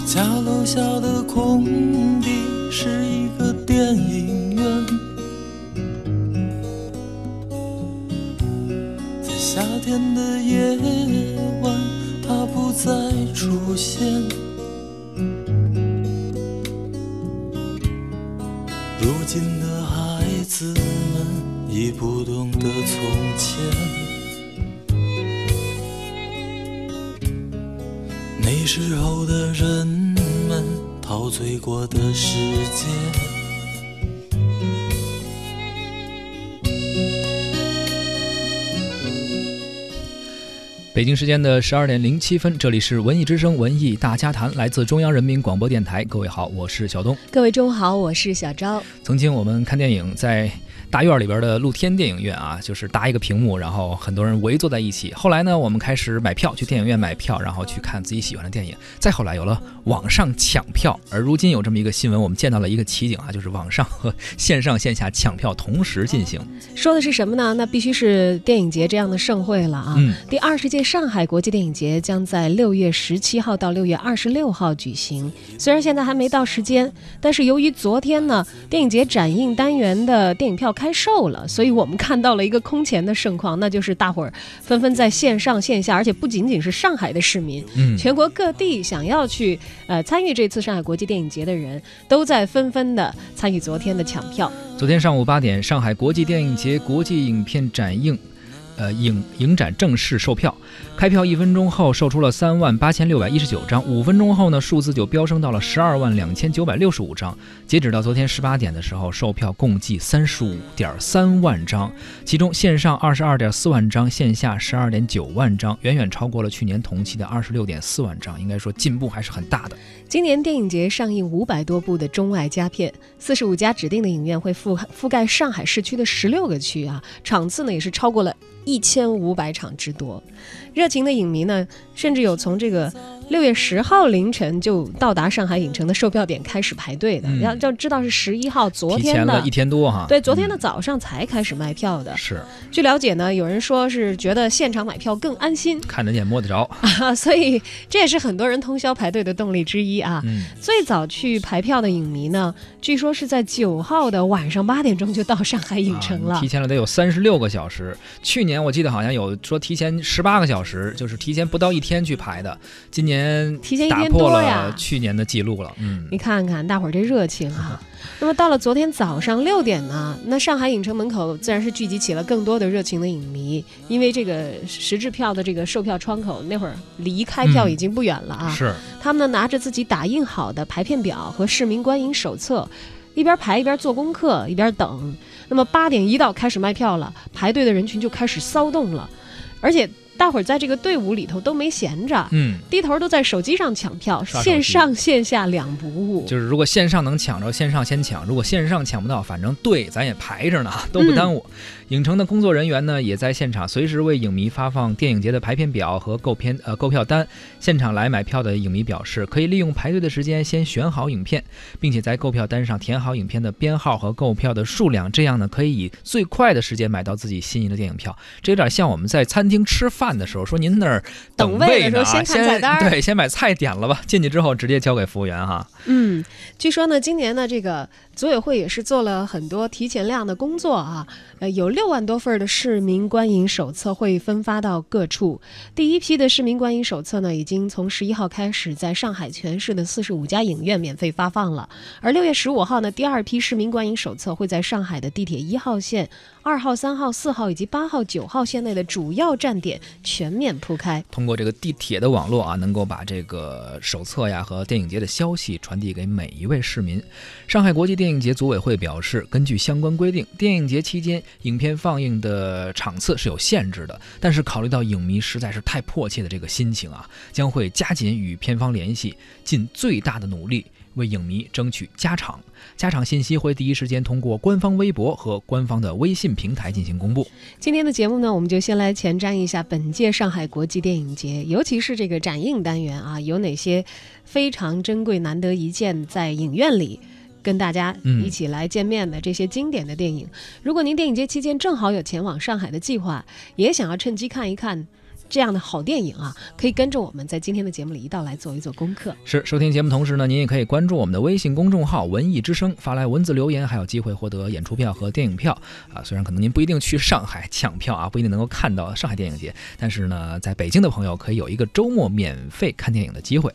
我家楼下的空地是一个电影院，在夏天的夜晚，它不再出现。如今的孩子们已不懂得从前。那时候的人醉过的世界，北京时间的十二点零七分，这里是文艺之声文艺大家谈，来自中央人民广播电台。各位好，我是小东。各位中午好，我是小昭。曾经我们看电影在。大院里边的露天电影院啊，就是搭一个屏幕，然后很多人围坐在一起。后来呢，我们开始买票去电影院买票，然后去看自己喜欢的电影。再后来有了网上抢票，而如今有这么一个新闻，我们见到了一个奇景啊，就是网上和线上线下抢票同时进行。说的是什么呢？那必须是电影节这样的盛会了啊！第二十届上海国际电影节将在六月十七号到六月二十六号举行。虽然现在还没到时间，但是由于昨天呢，电影节展映单元的电影票开售了。所以我们看到了一个空前的盛况，那就是大伙儿纷纷在线上线下，而且不仅仅是上海的市民，嗯，全国各地想要去呃参与这次上海国际电影节的人，都在纷纷的参与昨天的抢票。昨天上午八点，上海国际电影节国际影片展映。呃，影影展正式售票，开票一分钟后售出了三万八千六百一十九张，五分钟后呢，数字就飙升到了十二万两千九百六十五张。截止到昨天十八点的时候，售票共计三十五点三万张，其中线上二十二点四万张，线下十二点九万张，远远超过了去年同期的二十六点四万张，应该说进步还是很大的。今年电影节上映五百多部的中外佳片，四十五家指定的影院会覆覆盖上海市区的十六个区啊，场次呢也是超过了。一千五百场之多，热情的影迷呢，甚至有从这个。六月十号凌晨就到达上海影城的售票点开始排队的，要要知道是十一号，昨天的一天多哈。对，昨天的早上才开始卖票的。是。据了解呢，有人说是觉得现场买票更安心，看得见摸得着 啊，所以这也是很多人通宵排队的动力之一啊。嗯。最早去排票的影迷呢，据说是在九号的晚上八点钟就到上海影城了，提前了得有三十六个小时。去年我记得好像有说提前十八个小时，就是提前不到一天去排的。今年。提前一天多呀，去年的记录了。嗯，你看看大伙儿这热情啊。那么到了昨天早上六点呢，那上海影城门口自然是聚集起了更多的热情的影迷，因为这个实质票的这个售票窗口那会儿离开票已经不远了啊。是，他们呢拿着自己打印好的排片表和市民观影手册，一边排一边做功课，一边等。那么八点一到开始卖票了，排队的人群就开始骚动了，而且。大伙儿在这个队伍里头都没闲着，嗯，低头都在手机上抢票，线上线下两不误。就是如果线上能抢着，线上先抢；如果线上抢不到，反正队咱也排着呢，都不耽误。影城的工作人员呢，也在现场随时为影迷发放电影节的排片表和购片呃购票单。现场来买票的影迷表示，可以利用排队的时间先选好影片，并且在购票单上填好影片的编号和购票的数量，这样呢可以以最快的时间买到自己心仪的电影票。这有点像我们在餐厅吃饭的时候，说您那儿等位的时候，先看菜单，对，先把菜点了吧，进去之后直接交给服务员哈。嗯，据说呢，今年呢这个。组委会也是做了很多提前量的工作啊，呃，有六万多份的市民观影手册会分发到各处。第一批的市民观影手册呢，已经从十一号开始在上海全市的四十五家影院免费发放了。而六月十五号呢，第二批市民观影手册会在上海的地铁一号线、二号、三号、四号以及八号、九号线内的主要站点全面铺开。通过这个地铁的网络啊，能够把这个手册呀和电影节的消息传递给每一位市民。上海国际电影节组委会表示，根据相关规定，电影节期间影片放映的场次是有限制的。但是考虑到影迷实在是太迫切的这个心情啊，将会加紧与片方联系，尽最大的努力为影迷争取加场。加场信息会第一时间通过官方微博和官方的微信平台进行公布。今天的节目呢，我们就先来前瞻一下本届上海国际电影节，尤其是这个展映单元啊，有哪些非常珍贵、难得一见在影院里。跟大家一起来见面的这些经典的电影，如果您电影节期间正好有前往上海的计划，也想要趁机看一看这样的好电影啊，可以跟着我们在今天的节目里一道来做一做功课。是收听节目同时呢，您也可以关注我们的微信公众号“文艺之声”，发来文字留言，还有机会获得演出票和电影票啊。虽然可能您不一定去上海抢票啊，不一定能够看到上海电影节，但是呢，在北京的朋友可以有一个周末免费看电影的机会。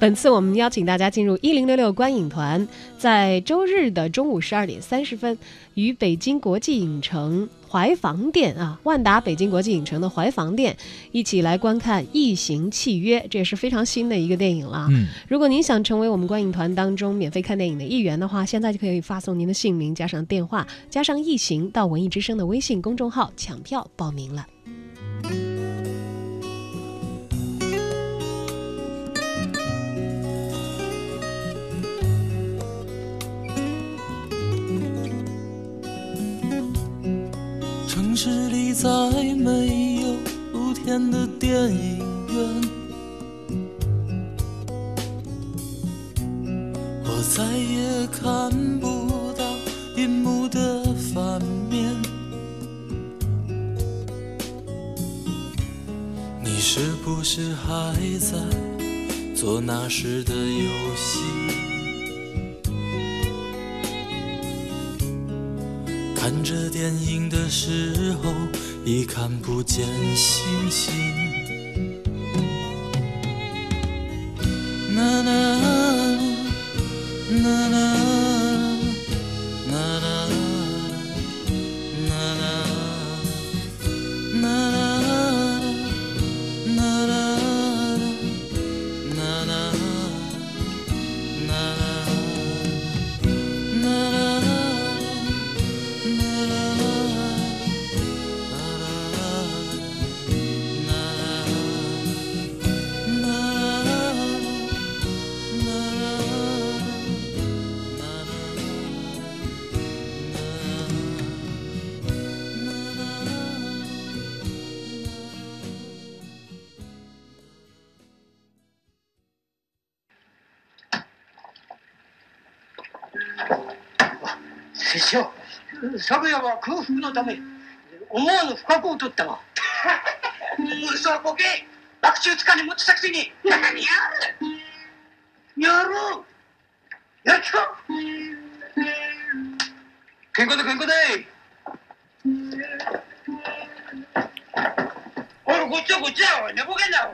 本次我们邀请大家进入一零六六观影团，在周日的中午十二点三十分，与北京国际影城怀房店啊，万达北京国际影城的怀房店一起来观看《异形契约》，这也是非常新的一个电影了。嗯，如果您想成为我们观影团当中免费看电影的一员的话，现在就可以发送您的姓名加上电话加上异形到文艺之声的微信公众号抢票报名了。的电影院，我再也看不到银幕的反面。你是不是还在做那时的游戏？看着电影的时候，已看不见星星。昨夜は空腹のため思わぬ不覚を取ったが嘘ボケ爆中使いに持ちたくせに何やる？やろう。やっちか健康だ健康だおいこっちはこっちや。おい寝ぼけんな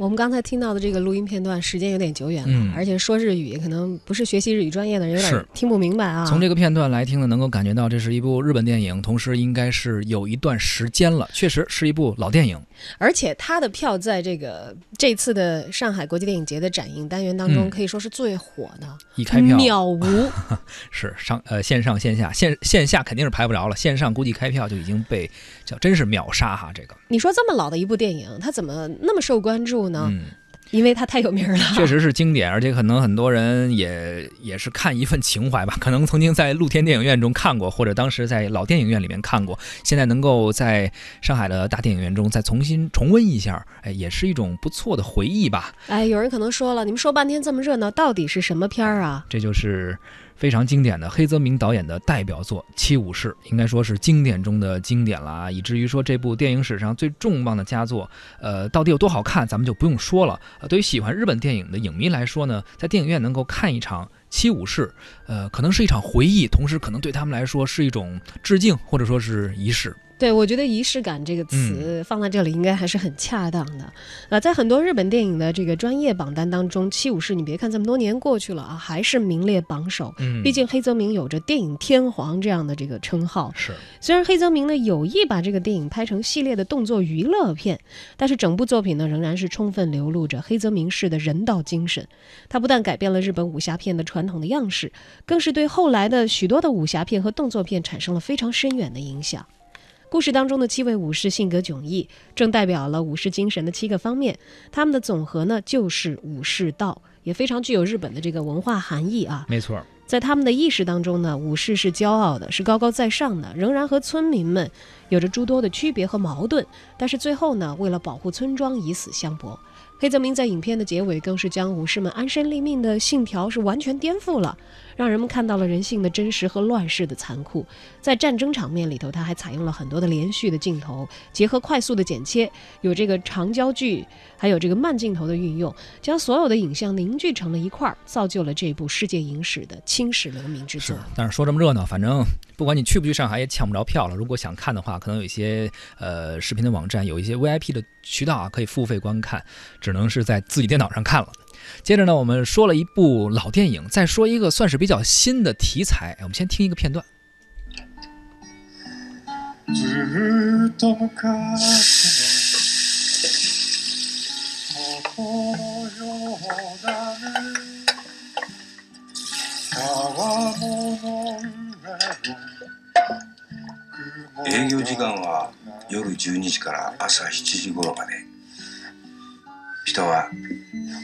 我们刚才听到的这个录音片段，时间有点久远了，嗯而且说日语可能不是学习日语专业的人有点听不明白啊。从这个片段来听呢，能够感觉到这是一部日本电影，同时应该是有一段时间了，确实是一部老电影。而且他的票在这个这次的上海国际电影节的展映单元当中，嗯可以说是最火的，一开票秒无。是上呃线上线下线线下肯定是排不着了，线上估计开票就已经被叫真是秒杀哈这个。你说这么老的一部电影，它怎么那么受关注呢？嗯，因为它太有名了。确实是经典，而且可能很多人也也是看一份情怀吧，可能曾经在露天电影院中看过，或者当时在老电影院里面看过，现在能够在上海的大电影院中再重新重温一下，哎，也是一种不错的回忆吧。哎，有人可能说了，你们说半天这么热闹，到底是什么片儿啊？这就是非常经典的黑泽明导演的代表作《七武士》，应该说是经典中的经典了啊，以至于说这部电影史上最重磅的佳作，呃，到底有多好看，咱们就不用说了。对于喜欢日本电影的影迷来说呢，在电影院能够看一场《七武士》，呃，可能是一场回忆，同时可能对他们来说是一种致敬，或者说是仪式。对，我觉得仪式感这个词放在这里应该还是很恰当的。呃，在很多日本电影的这个专业榜单当中，《七武士》你别看这么多年过去了啊，还是名列榜首。嗯，毕竟黑泽明有着“电影天皇”这样的这个称号。是虽然黑泽明呢有意把这个电影拍成系列的动作娱乐片，但是整部作品呢仍然是充分流露着黑泽明式的人道精神。他不但改变了日本武侠片的传统的样式，更是对后来的许多的武侠片和动作片产生了非常深远的影响。故事当中的七位武士性格迥异，正代表了武士精神的七个方面。他们的总和呢，就是武士道，也非常具有日本的这个文化含义啊。没错。在他们的意识当中呢，武士是骄傲的，是高高在上的，仍然和村民们有着诸多的区别和矛盾。但是最后呢，为了保护村庄，以死相搏。黑泽明在影片的结尾更是将武士们安身立命的信条是完全颠覆了，让人们看到了人性的真实和乱世的残酷。在战争场面里头，他还采用了很多的连续的镜头，结合快速的剪切，有这个长焦距，还有这个慢镜头的运用，将所有的影像凝聚成了一块儿，造就了这部世界影史的青史留名之作。但是说这么热闹，反正不管你去不去上海，也抢不着票了。如果想看的话，可能有一些呃视频的网站，有一些 VIP 的渠道啊，可以付费观看，只能是在自己电脑上看了。接着呢，我们说了一部老电影，再说一个算是比较新的题材。我们先听一个片段。ずっと昔の元のようだね川面の上を営業時間は 夜12時から朝7時頃まで。人は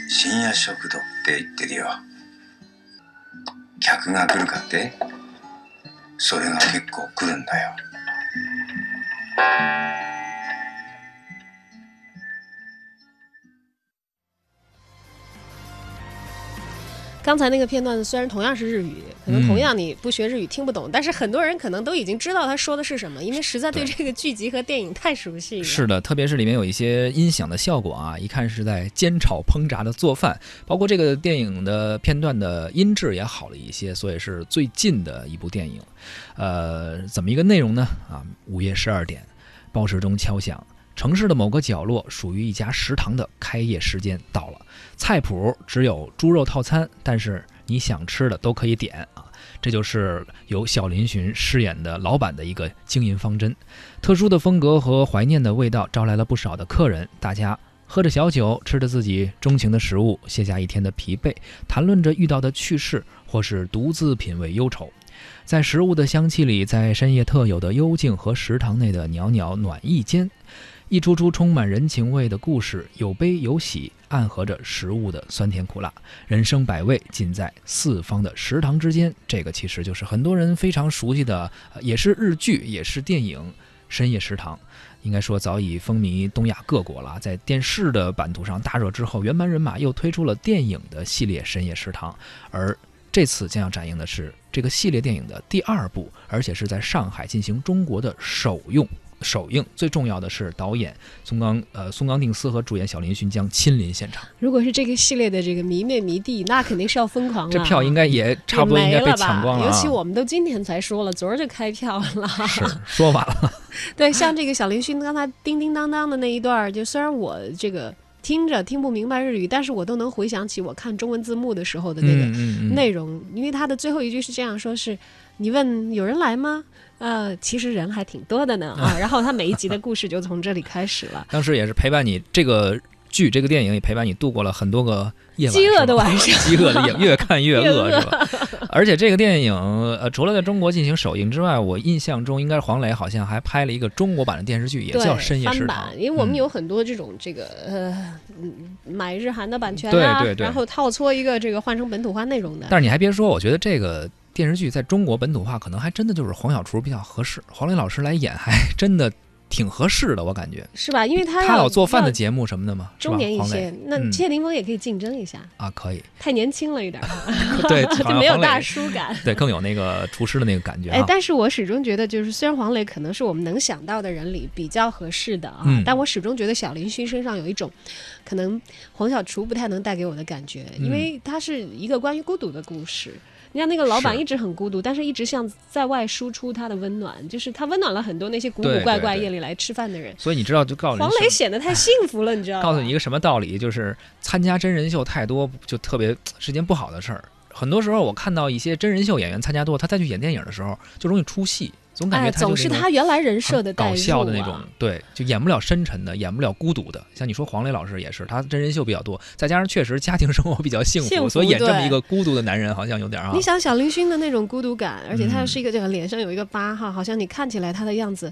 深夜食堂って言ってるよ。客が来るかって？それが結構来るんだよ。刚才那个片段虽然同样是日语，可能同样你不学日语听不懂，但是很多人可能都已经知道他说的是什么，因为实在对这个剧集和电影太熟悉了。是的，特别是里面有一些音响的效果啊，一看是在煎炒烹炸的做饭，包括这个电影的片段的音质也好了一些，所以是最近的一部电影。呃，怎么一个内容呢？啊，午夜十二点，报时钟敲响。城市的某个角落，属于一家食堂的开业时间到了。菜谱只有猪肉套餐，但是你想吃的都可以点啊！这就是由小林寻饰演的老板的一个经营方针。特殊的风格和怀念的味道招来了不少的客人，大家喝着小酒，吃着自己钟情的食物，卸下一天的疲惫，谈论着遇到的趣事，或是独自品味忧愁。在食物的香气里，在深夜特有的幽静和食堂内的袅袅暖意间。一出出充满人情味的故事，有悲有喜，暗合着食物的酸甜苦辣。人生百味，尽在四方的食堂之间。这个其实就是很多人非常熟悉的，也是日剧，也是电影《深夜食堂》。应该说早已风靡东亚各国了。在电视的版图上大热之后，原班人马又推出了电影的系列《深夜食堂》，而这次将要展映的是这个系列电影的第二部，而且是在上海进行中国的首用。首映最重要的是导演松冈呃松冈定司和主演小林薰将亲临现场。如果是这个系列的这个迷妹迷弟，那肯定是要疯狂了。这票应该也差不多应该被抢光了。尤其我们都今天才说了，昨儿就开票了。是说晚了。对，像这个小林薰刚才叮叮当当的那一段，就虽然我这个听着听不明白日语，但是我都能回想起我看中文字幕的时候的那个内容，因为他的最后一句是这样说：是你问有人来吗？呃，其实人还挺多的呢 啊，然后他每一集的故事就从这里开始了。当时也是陪伴你这个剧，这个电影也陪伴你度过了很多个夜晚，饥饿的晚上，饥饿的夜，越看越饿是吧？而且这个电影呃，除了在中国进行首映之外，我印象中应该是黄磊好像还拍了一个中国版的电视剧，也叫《深夜食堂》。因为我们有很多这种这个呃，买日韩的版权啊，对对对，然后套搓一个这个换成本土化内容的。但是你还别说，我觉得这个。电视剧在中国本土化，可能还真的就是黄小厨比较合适，黄磊老师来演还真的挺合适的，我感觉。是吧？因为他他老做饭的节目什么的嘛，中年一些，那谢霆锋也可以竞争一下。啊，可以，太年轻了一点，对，就没有大叔感，对，更有那个厨师的那个感觉。哎，但是我始终觉得，就是虽然黄磊可能是我们能想到的人里比较合适的啊，但我始终觉得小林勋身上有一种可能黄小厨不太能带给我的感觉，因为他是一个关于孤独的故事。你看那个老板一直很孤独，但是一直像在外输出他的温暖，就是他温暖了很多那些古古怪怪夜里来吃饭的人。所以你知道，就告诉黄磊显得太幸福了，你知道？告诉你一个什么道理？就是参加真人秀太多，就特别是件不好的事儿。很多时候我看到一些真人秀演员参加多，他再去演电影的时候就容易出戏。总感觉他总是他原来人设的搞笑的那种，对，就演不了深沉的，演不了孤独的。像你说黄磊老师也是，他真人秀比较多，再加上确实家庭生活比较幸福，所以演这么一个孤独的男人好像有点啊。你想小林勋的那种孤独感，而且他是一个这个脸上有一个疤哈，好像你看起来他的样子，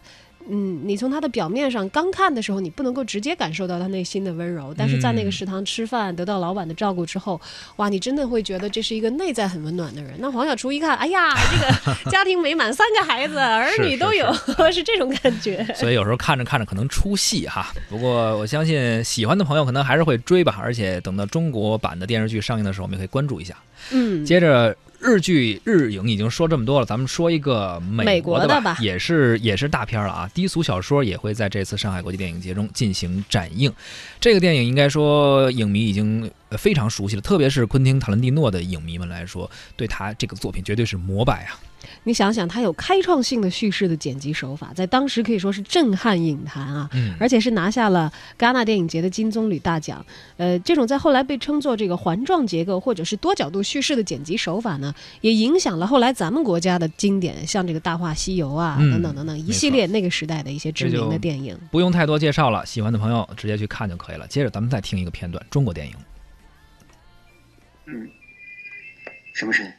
嗯，你从他的表面上刚看的时候，你不能够直接感受到他内心的温柔，但是在那个食堂吃饭，得到老板的照顾之后，哇，你真的会觉得这是一个内在很温暖的人。那黄小厨一看，哎呀，这个家庭美满，三个孩子，儿女都有，是这种感觉。所以有时候看着看着可能出戏哈。不过我相信喜欢的朋友可能还是会追吧，而且等到中国版的电视剧上映的时候，我们也可以关注一下。嗯，接着。日剧日影已经说这么多了，咱们说一个美国的吧，也是也是大片了啊！低俗小说也会在这次上海国际电影节中进行展映。这个电影应该说影迷已经非常熟悉了，特别是昆汀塔伦蒂诺的影迷们来说，对他这个作品绝对是膜拜啊！你想想，他有开创性的叙事的剪辑手法，在当时可以说是震撼影坛啊，而且是拿下了戛纳电影节的金棕榈大奖。呃，这种在后来被称作这个环状结构或者是多角度叙事的剪辑手法呢，也影响了后来咱们国家的经典，像这个《大话西游》啊等等等等一系列那个时代的一些知名的电影。不用太多介绍了，喜欢的朋友直接去看就可以了。接着咱们再听一个片段，中国电影。嗯，什么声音？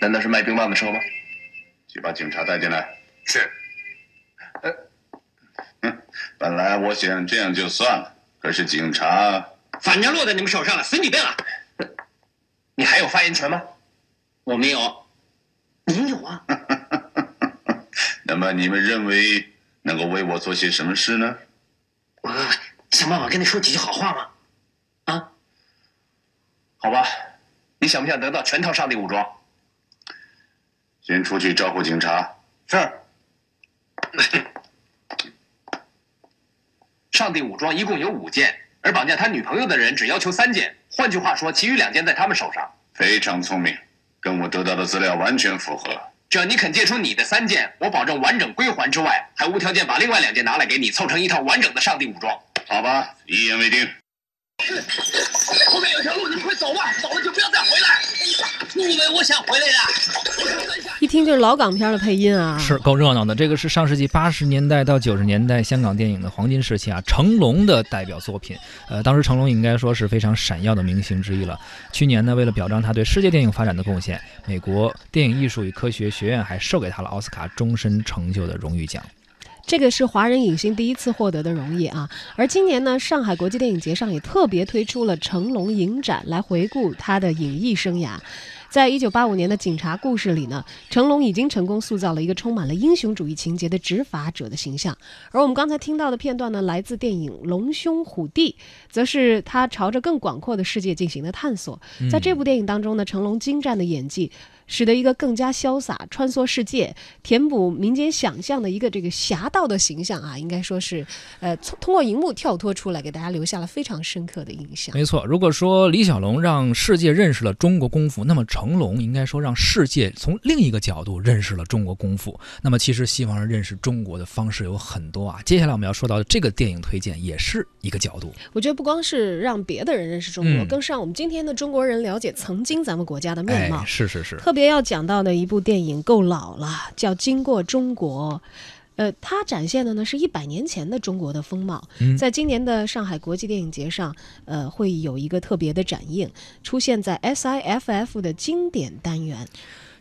难道是卖冰棒的车吗？去把警察带进来。是。呃，嗯，本来我想这样就算了，可是警察反正落在你们手上了，随你便了。你还有发言权吗？我没有。你有啊。那么你们认为能够为我做些什么事呢？我想办法跟你说几句好话吗？啊？好吧，你想不想得到全套上帝武装？先出去招呼警察。是。上帝武装一共有五件，而绑架他女朋友的人只要求三件。换句话说，其余两件在他们手上。非常聪明，跟我得到的资料完全符合。只要你肯借出你的三件，我保证完整归还之外，还无条件把另外两件拿来给你，凑成一套完整的上帝武装。好吧，一言为定。后面有条路，你快走吧，走了就不要再回来。你以为我想回来的？一听就是老港片的配音啊，是够热闹的。这个是上世纪八十年代到九十年代香港电影的黄金时期啊，成龙的代表作品。呃，当时成龙应该说是非常闪耀的明星之一了。去年呢，为了表彰他对世界电影发展的贡献，美国电影艺术与科学学院还授给他了奥斯卡终身成就的荣誉奖。这个是华人影星第一次获得的荣誉啊！而今年呢，上海国际电影节上也特别推出了成龙影展，来回顾他的影艺生涯。在一九八五年的《警察故事》里呢，成龙已经成功塑造了一个充满了英雄主义情节的执法者的形象。而我们刚才听到的片段呢，来自电影《龙兄虎弟》，则是他朝着更广阔的世界进行的探索。在这部电影当中呢，成龙精湛的演技。使得一个更加潇洒、穿梭世界、填补民间想象的一个这个侠盗的形象啊，应该说是，呃，通通过荧幕跳脱出来，给大家留下了非常深刻的印象。没错，如果说李小龙让世界认识了中国功夫，那么成龙应该说让世界从另一个角度认识了中国功夫。那么其实西方人认识中国的方式有很多啊。接下来我们要说到的这个电影推荐也是一个角度。我觉得不光是让别的人认识中国，更是让我们今天的中国人了解曾经咱们国家的面貌。是是是，特别。别要讲到的一部电影够老了，叫《经过中国》，呃，它展现的呢是一百年前的中国的风貌。在今年的上海国际电影节上，呃，会有一个特别的展映，出现在 SIFF 的经典单元。《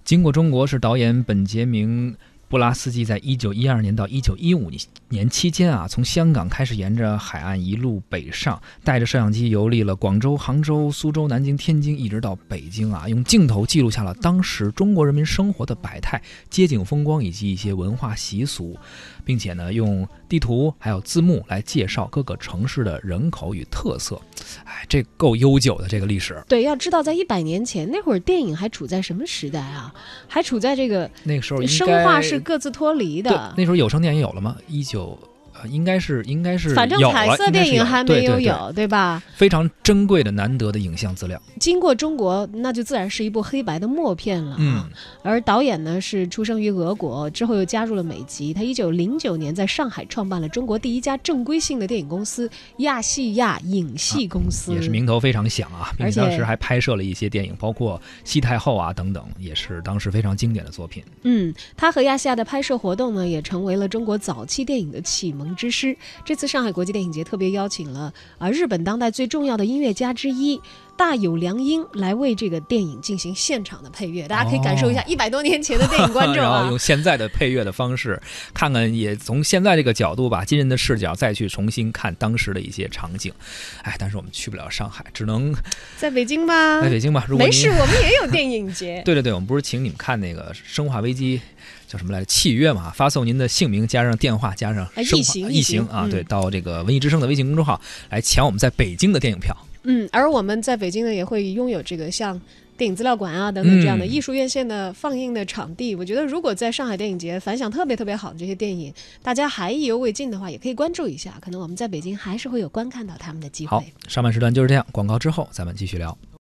经过中国》是导演本杰明。布拉斯基在一九一二年到一九一五年期间啊，从香港开始沿着海岸一路北上，带着摄像机游历了广州、杭州、苏州、南京、天津，一直到北京啊，用镜头记录下了当时中国人民生活的百态、街景风光以及一些文化习俗，并且呢，用地图还有字幕来介绍各个城市的人口与特色。哎，这够悠久的这个历史。对，要知道在一百年前那会儿，电影还处在什么时代啊？还处在这个那个时候，生化是各自脱离的。那时候有声电影有了吗？一九。应该是，应该是，反正彩色电影还没有有，对吧？非常珍贵的、难得的影像资料。经过中国，那就自然是一部黑白的默片了啊。而导演呢，是出生于俄国，之后又加入了美籍。他一九零九年在上海创办了中国第一家正规性的电影公司——亚细亚影戏公司，也是名头非常响啊。并且当时还拍摄了一些电影，包括《西太后》啊等等，也是当时非常经典的作品。嗯，他和亚细亚的拍摄活动呢，也成为了中国早期电影的启蒙之师。这次上海国际电影节特别邀请了啊日本当代最重要的音乐家之一大有良音来为这个电影进行现场的配乐，大家可以感受一下一百多年前的电影观众 然后啊用。现在的配乐的方式，看看也从现在这个角度吧，今人的视角再去重新看当时的一些场景。哎，但是我们去不了上海，只能在北京吧在，北京吧。如果没事，我们也有电影节。对对对，我们不是请你们看那个《生化危机》叫什么来着？契约嘛，发送您的姓名加上电话加上啊生化异形异形啊，对，到这个文艺之声的微信公众号来抢我们在北京的电影票。嗯，而我们在北京呢，也会拥有这个像电影资料馆啊等等这样的嗯艺术院线的放映的场地。我觉得，如果在上海电影节反响特别特别好的这些电影，大家还意犹未尽的话，也可以关注一下。可能我们在北京还是会有观看到他们的机好会。，上半时段就是这样，广告之后咱们继续聊。